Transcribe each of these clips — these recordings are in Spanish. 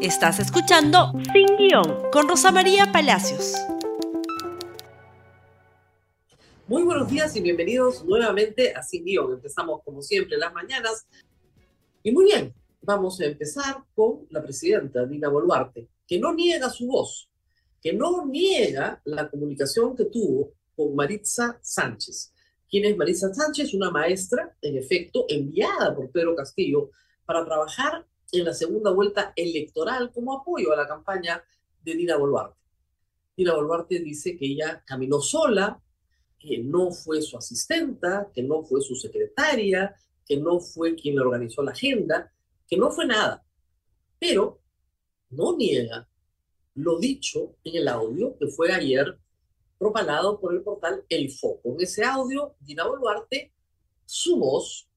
Estás escuchando Sin Guión con Rosa María Palacios. Muy buenos días y bienvenidos nuevamente a Sin Guión. Empezamos como siempre las mañanas. Y muy bien, vamos a empezar con la presidenta Dina Boluarte, que no niega su voz, que no niega la comunicación que tuvo con Maritza Sánchez. ¿Quién es Maritza Sánchez? Una maestra, en efecto, enviada por Pedro Castillo para trabajar en la segunda vuelta electoral como apoyo a la campaña de Dina Boluarte. Dina Boluarte dice que ella caminó sola, que no fue su asistenta, que no fue su secretaria, que no fue quien le organizó la agenda, que no fue nada. Pero no niega lo dicho en el audio que fue ayer propalado por el portal El Foco. En ese audio, Dina Boluarte, su voz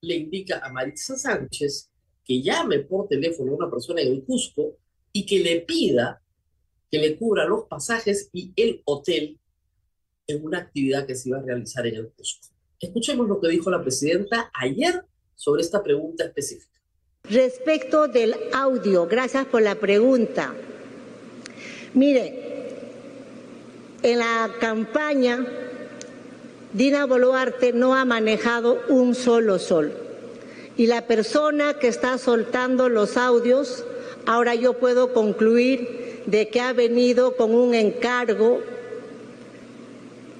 le indica a Maritza Sánchez que llame por teléfono a una persona en el Cusco y que le pida que le cubra los pasajes y el hotel en una actividad que se iba a realizar en el Cusco. Escuchemos lo que dijo la presidenta ayer sobre esta pregunta específica. Respecto del audio, gracias por la pregunta. Mire, en la campaña, Dina Boluarte no ha manejado un solo sol y la persona que está soltando los audios, ahora yo puedo concluir de que ha venido con un encargo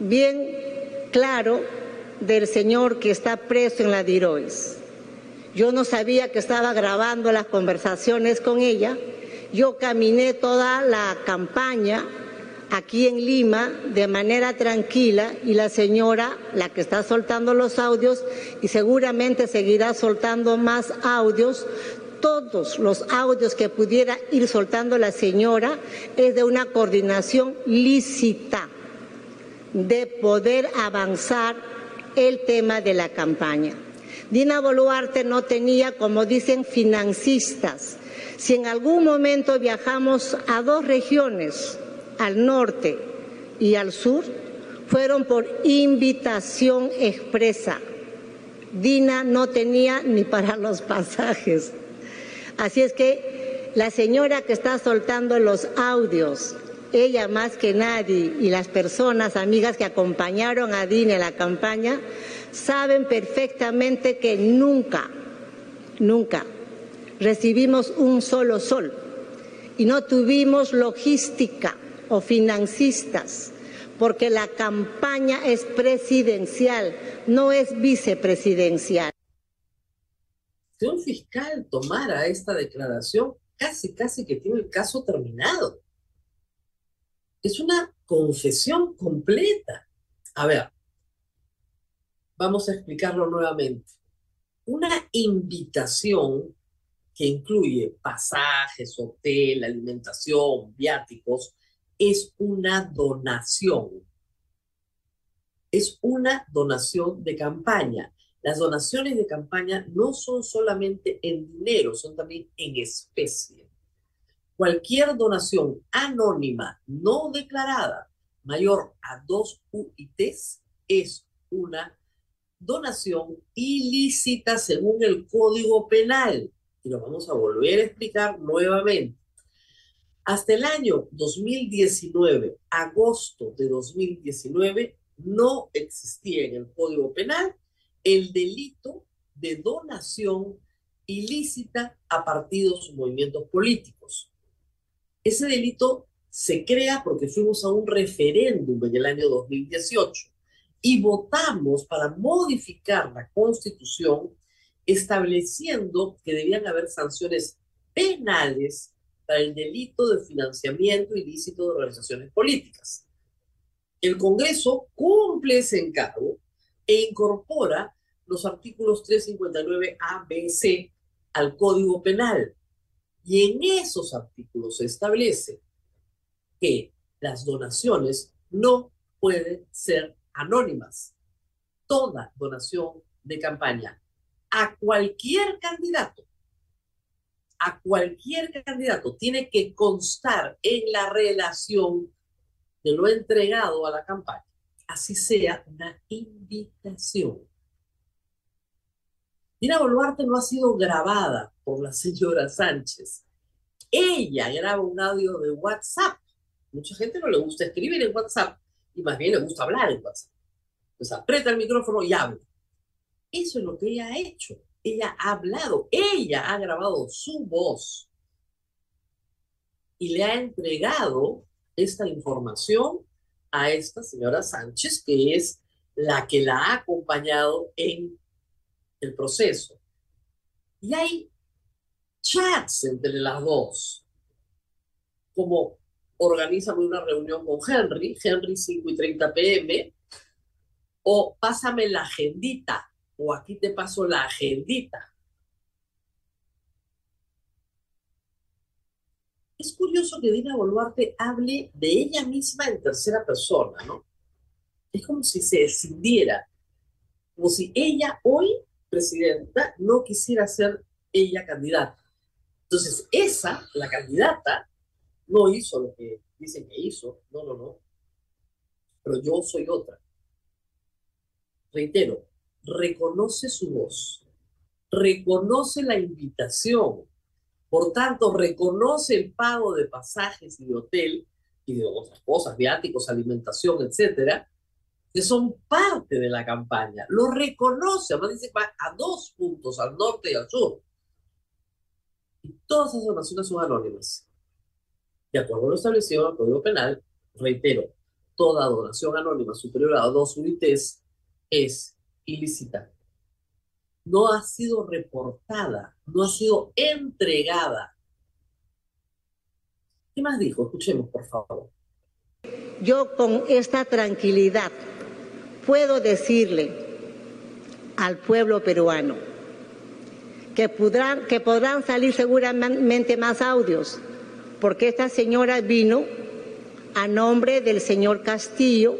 bien claro del señor que está preso en la Dirois. Yo no sabía que estaba grabando las conversaciones con ella. Yo caminé toda la campaña aquí en Lima de manera tranquila y la señora, la que está soltando los audios y seguramente seguirá soltando más audios, todos los audios que pudiera ir soltando la señora es de una coordinación lícita de poder avanzar el tema de la campaña. Dina Boluarte no tenía, como dicen, financistas. Si en algún momento viajamos a dos regiones, al norte y al sur fueron por invitación expresa. Dina no tenía ni para los pasajes. Así es que la señora que está soltando los audios, ella más que nadie y las personas amigas que acompañaron a Dina en la campaña, saben perfectamente que nunca, nunca recibimos un solo sol y no tuvimos logística o financistas, porque la campaña es presidencial, no es vicepresidencial. Si un fiscal tomara esta declaración, casi, casi que tiene el caso terminado. Es una confesión completa. A ver, vamos a explicarlo nuevamente. Una invitación que incluye pasajes, hotel, alimentación, viáticos, es una donación. Es una donación de campaña. Las donaciones de campaña no son solamente en dinero, son también en especie. Cualquier donación anónima no declarada mayor a dos UITs es una donación ilícita según el Código Penal. Y lo vamos a volver a explicar nuevamente. Hasta el año 2019, agosto de 2019, no existía en el Código Penal el delito de donación ilícita a partidos o movimientos políticos. Ese delito se crea porque fuimos a un referéndum en el año 2018 y votamos para modificar la constitución estableciendo que debían haber sanciones penales para el delito de financiamiento ilícito de organizaciones políticas. El Congreso cumple ese encargo e incorpora los artículos 359 A, B, C al Código Penal. Y en esos artículos se establece que las donaciones no pueden ser anónimas. Toda donación de campaña a cualquier candidato a cualquier candidato tiene que constar en la relación de lo entregado a la campaña, así sea una invitación. Dina Boluarte no ha sido grabada por la señora Sánchez. ella graba un audio de WhatsApp. Mucha gente no le gusta escribir en WhatsApp y más bien le gusta hablar en WhatsApp. Pues aprieta el micrófono y habla. Eso es lo que ella ha hecho. Ella ha hablado, ella ha grabado su voz y le ha entregado esta información a esta señora Sánchez, que es la que la ha acompañado en el proceso. Y hay chats entre las dos, como organizan una reunión con Henry, Henry 5 y 30 pm, o pásame la agendita, o aquí te paso la agendita. Es curioso que Dina Boluarte hable de ella misma en tercera persona, ¿no? Es como si se decidiera, como si ella hoy, presidenta, no quisiera ser ella candidata. Entonces, esa, la candidata, no hizo lo que dicen que hizo, no, no, no. Pero yo soy otra. Reitero, reconoce su voz, reconoce la invitación, por tanto, reconoce el pago de pasajes y de hotel y de otras cosas, viáticos, alimentación, etcétera, que son parte de la campaña. Lo reconoce, además dice va a dos puntos, al norte y al sur. Y todas esas donaciones son anónimas. De acuerdo a lo establecido en el Código Penal, reitero, toda donación anónima superior a dos unités es ilícita no ha sido reportada, no ha sido entregada. ¿Qué más dijo? Escuchemos, por favor. Yo con esta tranquilidad puedo decirle al pueblo peruano que podrán, que podrán salir seguramente más audios, porque esta señora vino a nombre del señor Castillo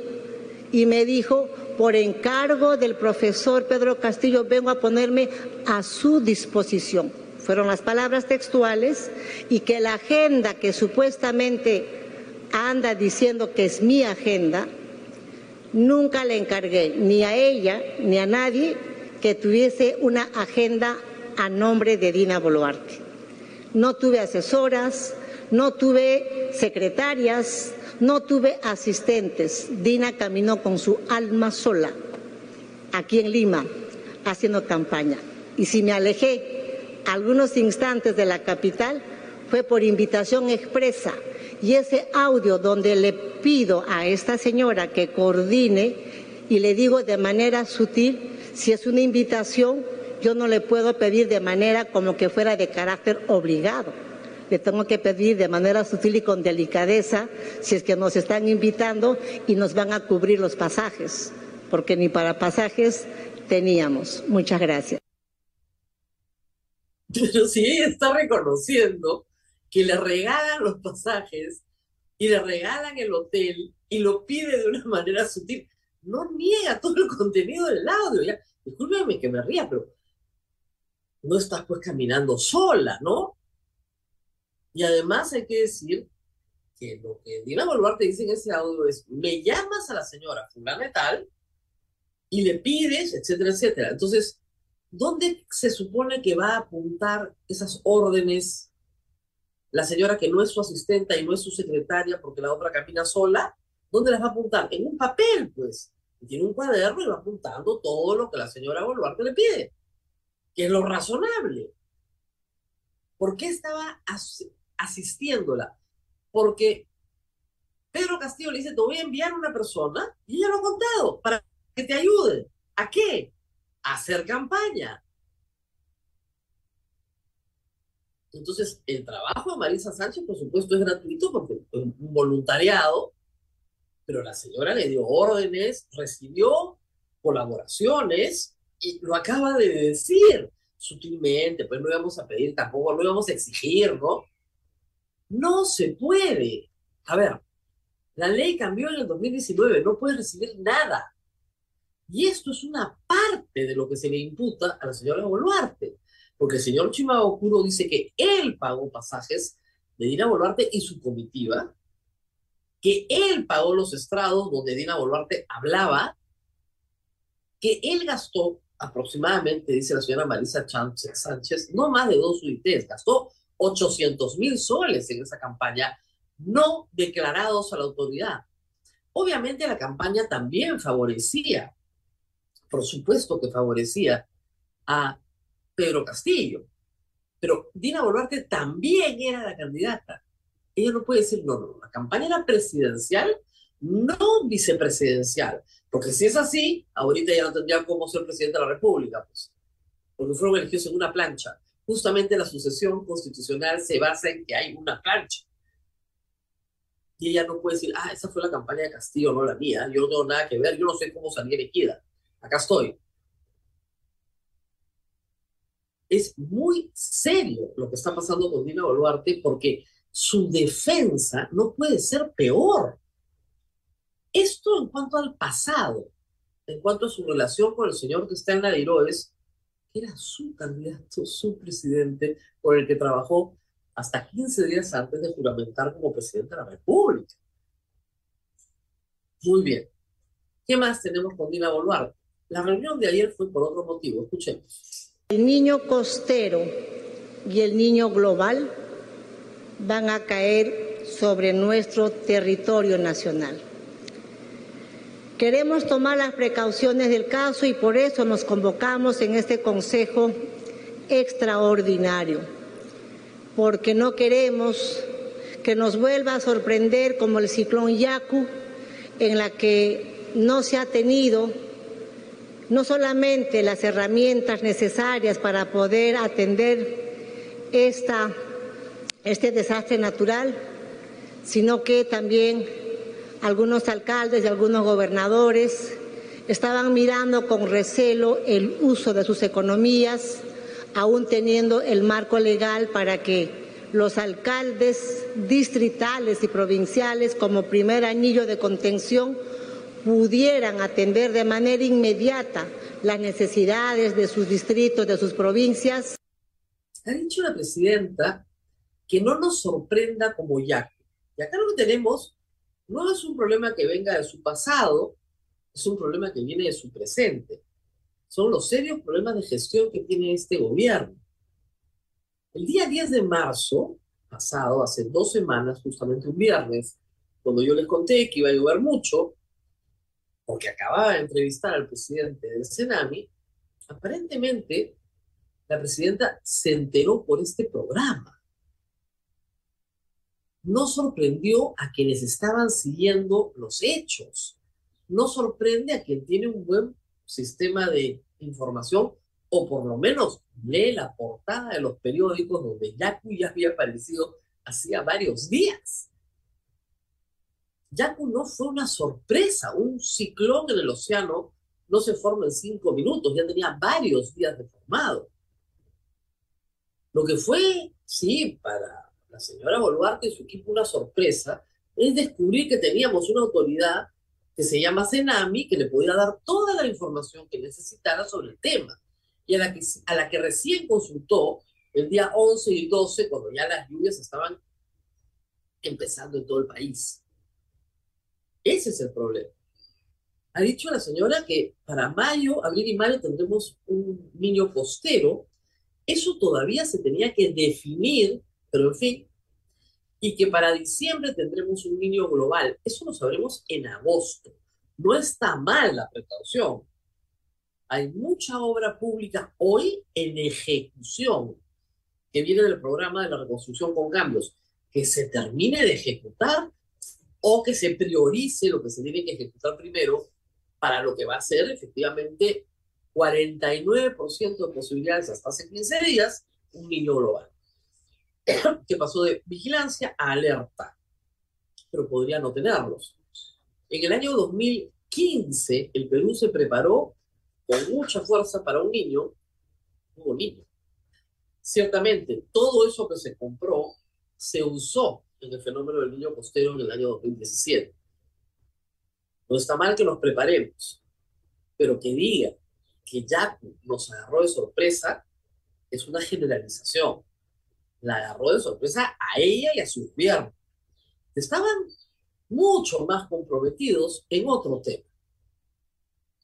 y me dijo, por encargo del profesor Pedro Castillo, vengo a ponerme a su disposición. Fueron las palabras textuales y que la agenda que supuestamente anda diciendo que es mi agenda, nunca le encargué ni a ella ni a nadie que tuviese una agenda a nombre de Dina Boluarte. No tuve asesoras, no tuve secretarias, no tuve asistentes. Dina caminó con su alma sola aquí en Lima haciendo campaña. Y si me alejé algunos instantes de la capital fue por invitación expresa. Y ese audio donde le pido a esta señora que coordine y le digo de manera sutil, si es una invitación, yo no le puedo pedir de manera como que fuera de carácter obligado le tengo que pedir de manera sutil y con delicadeza si es que nos están invitando y nos van a cubrir los pasajes, porque ni para pasajes teníamos. Muchas gracias. Pero si ella está reconociendo que le regalan los pasajes y le regalan el hotel y lo pide de una manera sutil, no niega todo el contenido del audio. Discúlpeme que me ría, pero no estás pues caminando sola, ¿no? Y además hay que decir que lo que Dina Boluarte dice en ese audio es, me llamas a la señora fulana tal y le pides, etcétera, etcétera. Entonces, ¿dónde se supone que va a apuntar esas órdenes la señora que no es su asistente y no es su secretaria porque la otra camina sola? ¿Dónde las va a apuntar? En un papel, pues. Tiene un cuaderno y va apuntando todo lo que la señora Boluarte le pide, que es lo razonable. ¿Por qué estaba asistiéndola. Porque Pedro Castillo le dice, te voy a enviar una persona, y ella lo ha contado, para que te ayude. ¿A qué? A hacer campaña. Entonces, el trabajo de Marisa Sánchez, por supuesto, es gratuito porque es un voluntariado, pero la señora le dio órdenes, recibió colaboraciones y lo acaba de decir sutilmente, pues no íbamos a pedir tampoco, no íbamos a exigir, ¿no? No se puede. A ver, la ley cambió en el 2019, no puede recibir nada. Y esto es una parte de lo que se le imputa a la señora Boluarte, porque el señor Chimaocuro dice que él pagó pasajes de Dina Boluarte y su comitiva, que él pagó los estrados donde Dina Boluarte hablaba, que él gastó aproximadamente, dice la señora Marisa Sánchez, no más de dos UITs, gastó 800 mil soles en esa campaña, no declarados a la autoridad. Obviamente la campaña también favorecía, por supuesto que favorecía a Pedro Castillo, pero Dina Boluarte también era la candidata. Ella no puede decir, no, no, la campaña era presidencial, no vicepresidencial, porque si es así, ahorita ya no tendría cómo ser presidente de la República, pues, porque fueron elegidos en una plancha. Justamente la sucesión constitucional se basa en que hay una plancha. Y ella no puede decir, ah, esa fue la campaña de Castillo, no la mía, yo no tengo nada que ver, yo no sé cómo salí elegida. Acá estoy. Es muy serio lo que está pasando con Dina Boluarte porque su defensa no puede ser peor. Esto en cuanto al pasado, en cuanto a su relación con el señor que está en la de Era su candidato, su presidente, por el que trabajó hasta 15 días antes de juramentar como presidente de la República. Muy bien. ¿Qué más tenemos con Dina Boluarte? La reunión de ayer fue por otro motivo. Escuchemos. El niño costero y el niño global van a caer sobre nuestro territorio nacional. Queremos tomar las precauciones del caso y por eso nos convocamos en este Consejo extraordinario, porque no queremos que nos vuelva a sorprender como el ciclón Yaku, en la que no se ha tenido no solamente las herramientas necesarias para poder atender esta este desastre natural, sino que también algunos alcaldes y algunos gobernadores estaban mirando con recelo el uso de sus economías, aún teniendo el marco legal para que los alcaldes distritales y provinciales como primer anillo de contención pudieran atender de manera inmediata las necesidades de sus distritos, de sus provincias. Ha dicho la presidenta que no nos sorprenda como Yaku. Y acá lo tenemos no es un problema que venga de su pasado, es un problema que viene de su presente. Son los serios problemas de gestión que tiene este gobierno. El día 10 de marzo, pasado, hace dos semanas, justamente un viernes, cuando yo les conté que iba a llover mucho, porque acababa de entrevistar al presidente del Senami, aparentemente la presidenta se enteró por este programa no sorprendió a quienes estaban siguiendo los hechos. No sorprende a quien tiene un buen sistema de información o por lo menos lee la portada de los periódicos donde Yaku ya había aparecido hacía varios días. Yaku no fue una sorpresa, un ciclón en el océano no se forma en cinco minutos, ya tenía varios días de formado. Lo que fue, sí, para la señora Boluarte y su equipo una sorpresa es descubrir que teníamos una autoridad que se llama Senami, que le podía dar toda la información que necesitara sobre el tema, y a la que, a la que recién consultó el día 11 y 12, cuando ya las lluvias estaban empezando en todo el país. Ese es el problema. Ha dicho la señora que para mayo, abril y mayo tendremos un niño costero. Eso todavía se tenía que definir pero en fin, y que para diciembre tendremos un niño global. Eso lo sabremos en agosto. No está mal la precaución. Hay mucha obra pública hoy en ejecución que viene del programa de la reconstrucción con cambios, que se termine de ejecutar o que se priorice lo que se tiene que ejecutar primero para lo que va a ser efectivamente 49% de posibilidades hasta hace 15 días, un niño global. que pasó de vigilancia a alerta, pero podría no tenerlos. En el año 2015, el Perú se preparó con mucha fuerza para un niño, un niño. Ciertamente, todo eso que se compró se usó en el fenómeno del niño costero en el año 2017. No está mal que nos preparemos, pero que diga que ya nos agarró de sorpresa es una generalización la agarró de sorpresa a ella y a su gobierno. Estaban mucho más comprometidos en otro tema,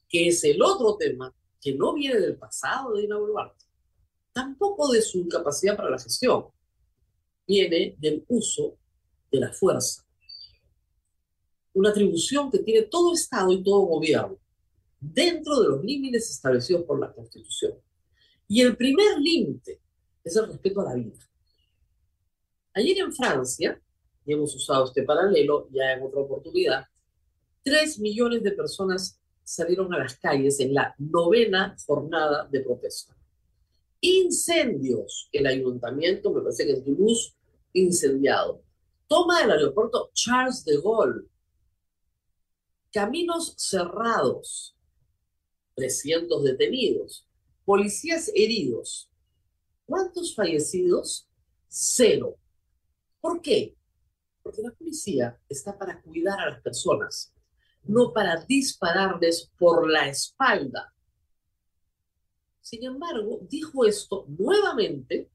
que es el otro tema que no viene del pasado de Dina Boluarte, tampoco de su capacidad para la gestión, viene del uso de la fuerza. Una atribución que tiene todo Estado y todo gobierno dentro de los límites establecidos por la Constitución. Y el primer límite es el respeto a la vida. Ayer en Francia, y hemos usado este paralelo ya en otra oportunidad, tres millones de personas salieron a las calles en la novena jornada de protesta. Incendios. El ayuntamiento, me parece que es Toulouse, incendiado. Toma del aeropuerto Charles de Gaulle. Caminos cerrados. 300 detenidos. Policías heridos. ¿Cuántos fallecidos? Cero. ¿Por qué? Porque la policía está para cuidar a las personas, no para dispararles por la espalda. Sin embargo, dijo esto nuevamente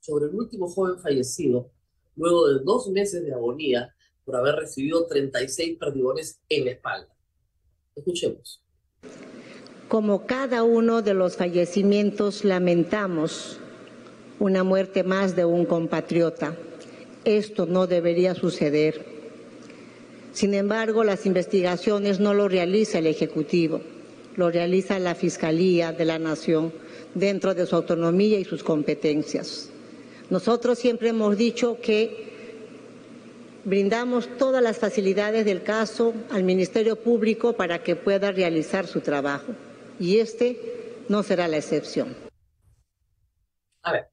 sobre el último joven fallecido, luego de dos meses de agonía por haber recibido 36 perdigones en la espalda. Escuchemos. Como cada uno de los fallecimientos lamentamos una muerte más de un compatriota. Esto no debería suceder. Sin embargo, las investigaciones no lo realiza el Ejecutivo, lo realiza la Fiscalía de la Nación dentro de su autonomía y sus competencias. Nosotros siempre hemos dicho que brindamos todas las facilidades del caso al Ministerio Público para que pueda realizar su trabajo y este no será la excepción. A ver,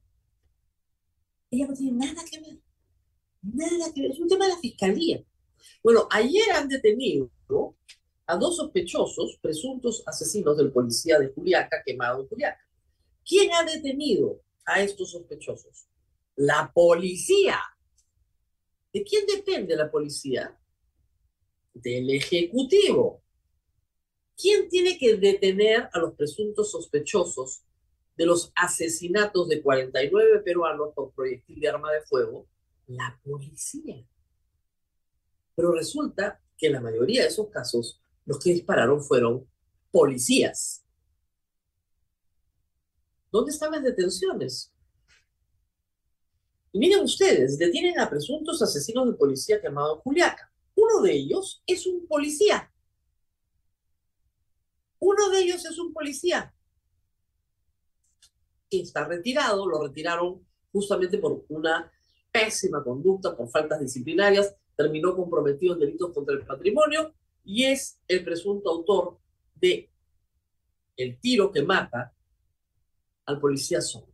ella no tiene nada que ver, nada que ver, es un tema de la fiscalía. Bueno, ayer han detenido a dos sospechosos, presuntos asesinos del policía de Juliaca, quemado en Juliaca. ¿Quién ha detenido a estos sospechosos? La policía. ¿De quién depende la policía? Del Ejecutivo. ¿Quién tiene que detener a los presuntos sospechosos de los asesinatos de 49 peruanos por proyectil de arma de fuego? La policía. Pero resulta que en la mayoría de esos casos los que dispararon fueron policías. ¿Dónde están las detenciones? Y miren ustedes, detienen a presuntos asesinos de policía llamados Juliaca. Uno de ellos es un policía. Uno de ellos es un policía que está retirado, lo retiraron justamente por una pésima conducta, por faltas disciplinarias, terminó comprometido en delitos contra el patrimonio y es el presunto autor de el tiro que mata al policía Somos.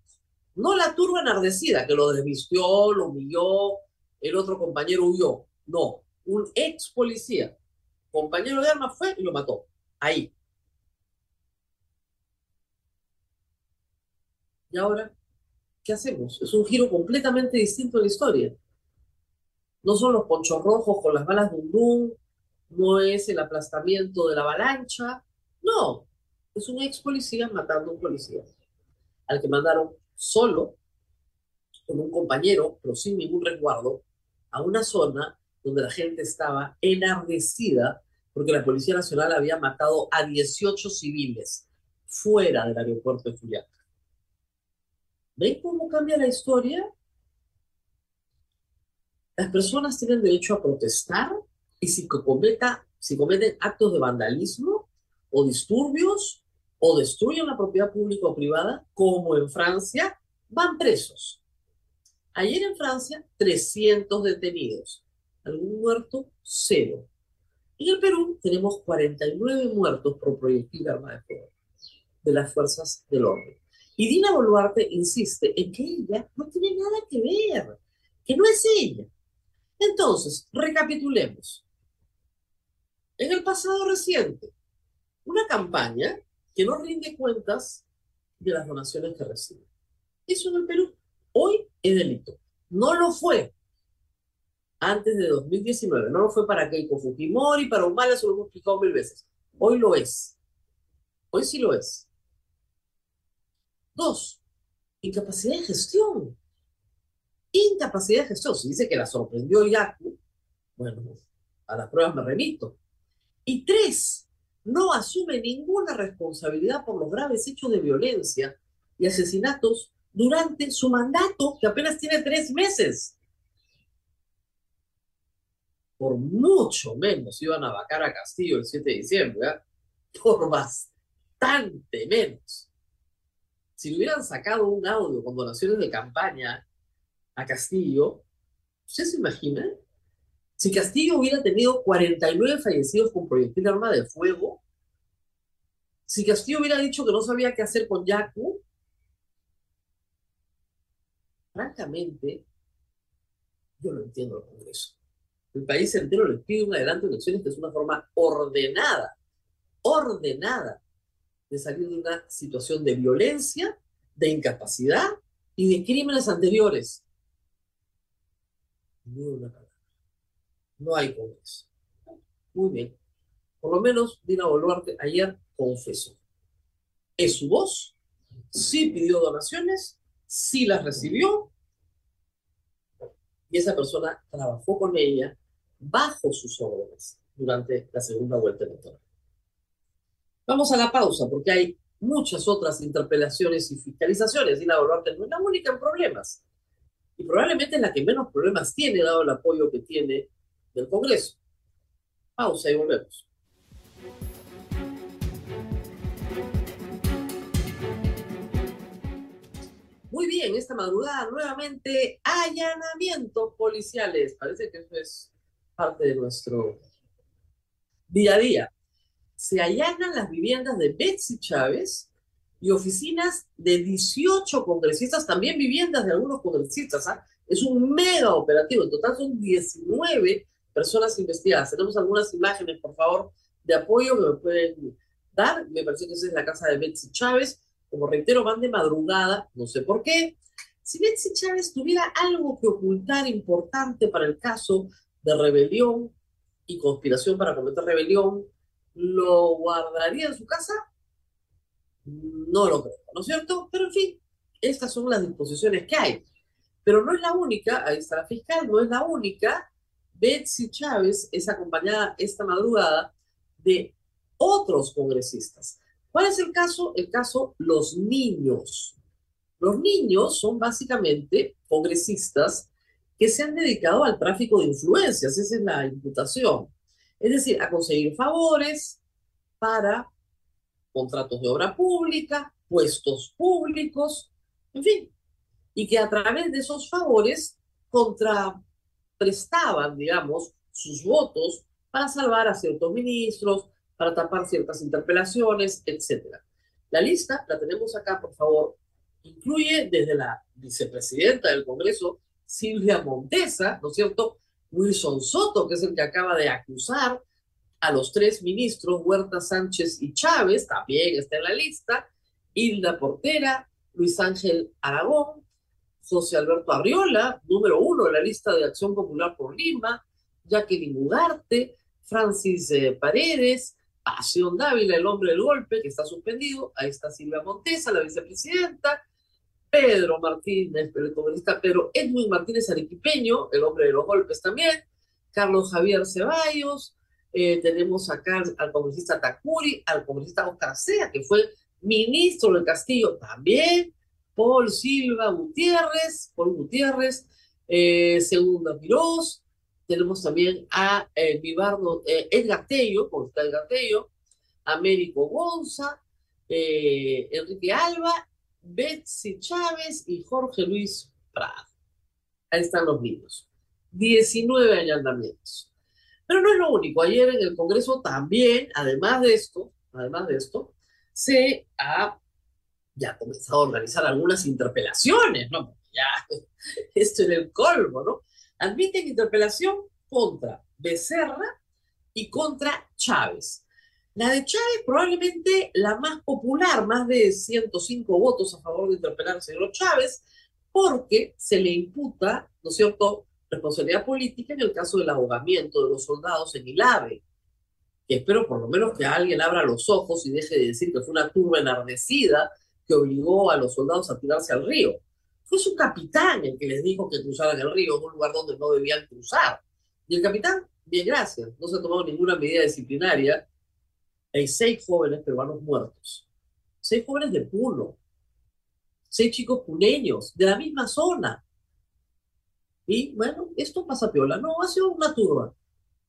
No la turba enardecida que lo desvistió, lo humilló, el otro compañero huyó. No, un ex policía, compañero de armas fue y lo mató. Ahí, ¿Y ahora qué hacemos? Es un giro completamente distinto en la historia. No son los ponchos rojos con las balas de un no es el aplastamiento de la avalancha, no, es un ex policía matando a un policía, al que mandaron solo, con un compañero, pero sin ningún resguardo, a una zona donde la gente estaba enardecida porque la Policía Nacional había matado a 18 civiles fuera del aeropuerto de Juliaca. ¿Ven cómo cambia la historia? Las personas tienen derecho a protestar y si, cometa, si cometen actos de vandalismo o disturbios o destruyen la propiedad pública o privada, como en Francia, van presos. Ayer en Francia, 300 detenidos. ¿Algún muerto? Cero. En el Perú tenemos 49 muertos por proyectil de arma de fuego de las fuerzas del orden. Y Dina Boluarte insiste en que ella no tiene nada que ver, que no es ella. Entonces, recapitulemos. En el pasado reciente, una campaña que no rinde cuentas de las donaciones que recibe. Eso en el Perú. Hoy es delito. No lo fue antes de 2019. No lo fue para Keiko Fujimori, para Humala, eso lo hemos explicado mil veces. Hoy lo es. Hoy sí lo es. Dos, incapacidad de gestión. Incapacidad de gestión. Si dice que la sorprendió Yaku, bueno, a las pruebas me remito. Y tres, no asume ninguna responsabilidad por los graves hechos de violencia y asesinatos durante su mandato, que apenas tiene tres meses. Por mucho menos iban a vacar a Castillo el 7 de diciembre, ¿eh? por bastante menos. Si le hubieran sacado un audio con donaciones de campaña a Castillo, ¿usted se imagina? Si Castillo hubiera tenido 49 fallecidos con proyectil de arma de fuego, si Castillo hubiera dicho que no sabía qué hacer con Yacu, francamente, yo no entiendo el Congreso. El país entero le pide un adelanto de elecciones que es una forma ordenada, ordenada de salir de una situación de violencia, de incapacidad y de crímenes anteriores. Ni una palabra. No hay Congreso. Muy bien. Por lo menos Dina Boluarte ayer confesó. Es su voz, sí pidió donaciones, sí las recibió y esa persona trabajó con ella bajo sus órdenes durante la segunda vuelta electoral. Vamos a la pausa porque hay muchas otras interpelaciones y fiscalizaciones y la Boluarte no es la única en problemas y probablemente es la que menos problemas tiene dado el apoyo que tiene del Congreso. Pausa y volvemos. Muy bien, esta madrugada nuevamente allanamientos policiales. Parece que eso es parte de nuestro día a día. Se allanan las viviendas de Betsy Chávez y oficinas de 18 congresistas, también viviendas de algunos congresistas. ¿ah? Es un mega operativo. En total son 19 personas investigadas. Tenemos algunas imágenes, por favor, de apoyo que me pueden dar. Me parece que esa es la casa de Betsy Chávez como reitero, van de madrugada, no sé por qué. Si Betsy Chávez tuviera algo que ocultar importante para el caso de rebelión y conspiración para cometer rebelión, ¿lo guardaría en su casa? No lo creo, ¿no es cierto? Pero en fin, estas son las disposiciones que hay. Pero no es la única, ahí está la fiscal, no es la única. Betsy Chávez es acompañada esta madrugada de otros congresistas. ¿Cuál es el caso? El caso los niños. Los niños son básicamente congresistas que se han dedicado al tráfico de influencias, esa es la imputación. Es decir, a conseguir favores para contratos de obra pública, puestos públicos, en fin, y que a través de esos favores contraprestaban, digamos, sus votos para salvar a ciertos ministros, para tapar ciertas interpelaciones, etc. La lista la tenemos acá, por favor. Incluye desde la vicepresidenta del Congreso, Silvia Montesa, ¿no es cierto? Wilson Soto, que es el que acaba de acusar a los tres ministros, Huerta, Sánchez y Chávez, también está en la lista, Hilda Portera, Luis Ángel Aragón, José Alberto Arriola, número uno en la lista de Acción Popular por Lima, Jacqueline Ugarte, Francis eh, Paredes, Pasión Dávila, el hombre del golpe, que está suspendido. Ahí está Silvia Montesa, la vicepresidenta. Pedro Martínez, el congresista Pedro Edwin Martínez Arequipeño, el hombre de los golpes también. Carlos Javier Ceballos. Eh, tenemos acá al congresista Takuri, al congresista Oscar Sea, que fue ministro del Castillo también. Paul Silva Gutiérrez, Paul Gutiérrez, eh, Segunda Mirós, tenemos también a eh, Vivardo, eh, Edgar Tello, está Edgar Tello, Américo Gonza, eh, Enrique Alba, Betsy Chávez y Jorge Luis Prado. Ahí están los niños. 19 allanamientos. Pero no es lo único. Ayer en el Congreso también, además de esto, además de esto, se ha ya comenzado a organizar algunas interpelaciones, ¿no? Ya, esto era el colmo, ¿no? admiten interpelación contra Becerra y contra Chávez. La de Chávez probablemente la más popular, más de 105 votos a favor de interpelar al señor Chávez, porque se le imputa, ¿no es cierto?, responsabilidad política en el caso del ahogamiento de los soldados en Ilave. Que espero por lo menos que alguien abra los ojos y deje de decir que fue una turba enardecida que obligó a los soldados a tirarse al río. Fue su capitán el que les dijo que cruzaran el río, un lugar donde no debían cruzar. Y el capitán, bien, gracias, no se ha tomado ninguna medida disciplinaria. Hay seis jóvenes peruanos muertos. Seis jóvenes de Puno. seis chicos puneños de la misma zona. Y bueno, esto pasa piola. No, ha sido una turba.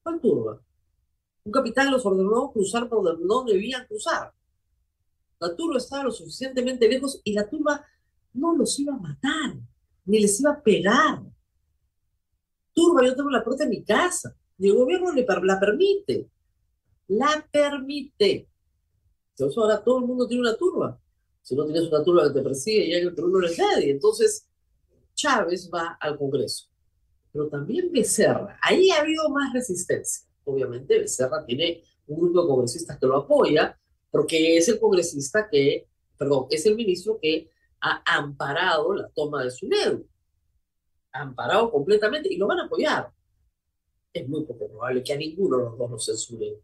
¿Cuál turba? Un capitán los ordenó cruzar por donde debían cruzar. La turba estaba lo suficientemente lejos y la turba no los iba a matar, ni les iba a pegar. Turba, yo tengo la puerta de mi casa. Y el gobierno le, la permite. La permite. Entonces ahora todo el mundo tiene una turba. Si no tienes una turba que te persigue, ya en el Perú no eres nadie. Entonces, Chávez va al Congreso. Pero también Becerra. Ahí ha habido más resistencia. Obviamente, Becerra tiene un grupo de congresistas que lo apoya, porque es el congresista que, perdón, es el ministro que ha amparado la toma de su dedo. Amparado completamente y lo van a apoyar. Es muy poco probable que a ninguno de los dos lo censuren,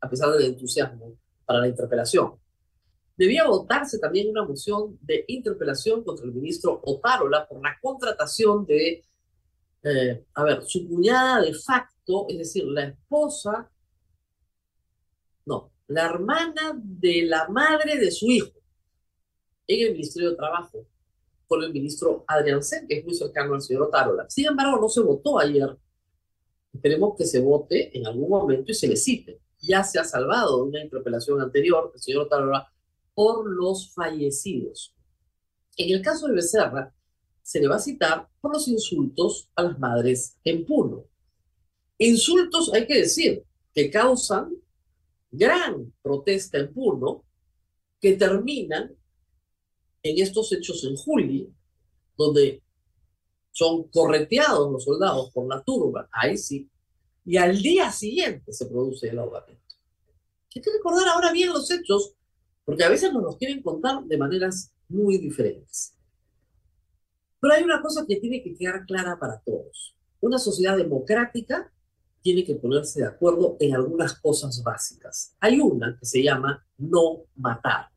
a pesar del entusiasmo para la interpelación. Debía votarse también una moción de interpelación contra el ministro Otárola por la contratación de, eh, a ver, su cuñada de facto, es decir, la esposa, no, la hermana de la madre de su hijo en el Ministerio de Trabajo por el ministro Adrián Sen, que es muy cercano al señor Otárola. Sin embargo, no se votó ayer. Esperemos que se vote en algún momento y se le cite ya se ha salvado de una interpelación anterior, el señor Otárola, por los fallecidos. En el caso de Becerra, se le va a citar por los insultos a las madres en Puno. Insultos, hay que decir, que causan gran protesta en Puno, que terminan en estos hechos en julio, donde son correteados los soldados por la turba, ahí sí, y al día siguiente se produce el ahogamiento. Hay que recordar ahora bien los hechos, porque a veces nos los quieren contar de maneras muy diferentes. Pero hay una cosa que tiene que quedar clara para todos. Una sociedad democrática tiene que ponerse de acuerdo en algunas cosas básicas. Hay una que se llama no matar.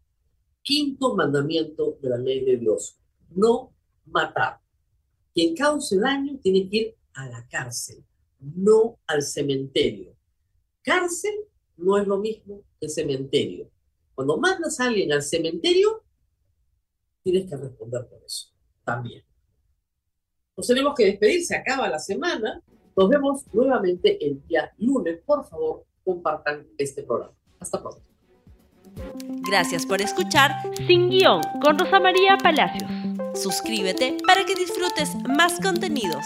Quinto mandamiento de la ley de Dios. No matar. Quien cause daño tiene que ir a la cárcel no al cementerio. Cárcel no es lo mismo que cementerio. Cuando mandas a alguien al cementerio, tienes que responder por eso también. Nos tenemos que despedir, se acaba la semana. Nos vemos nuevamente el día lunes. Por favor, compartan este programa. Hasta pronto. Gracias por escuchar Sin Guión con Rosa María Palacios. Suscríbete para que disfrutes más contenidos.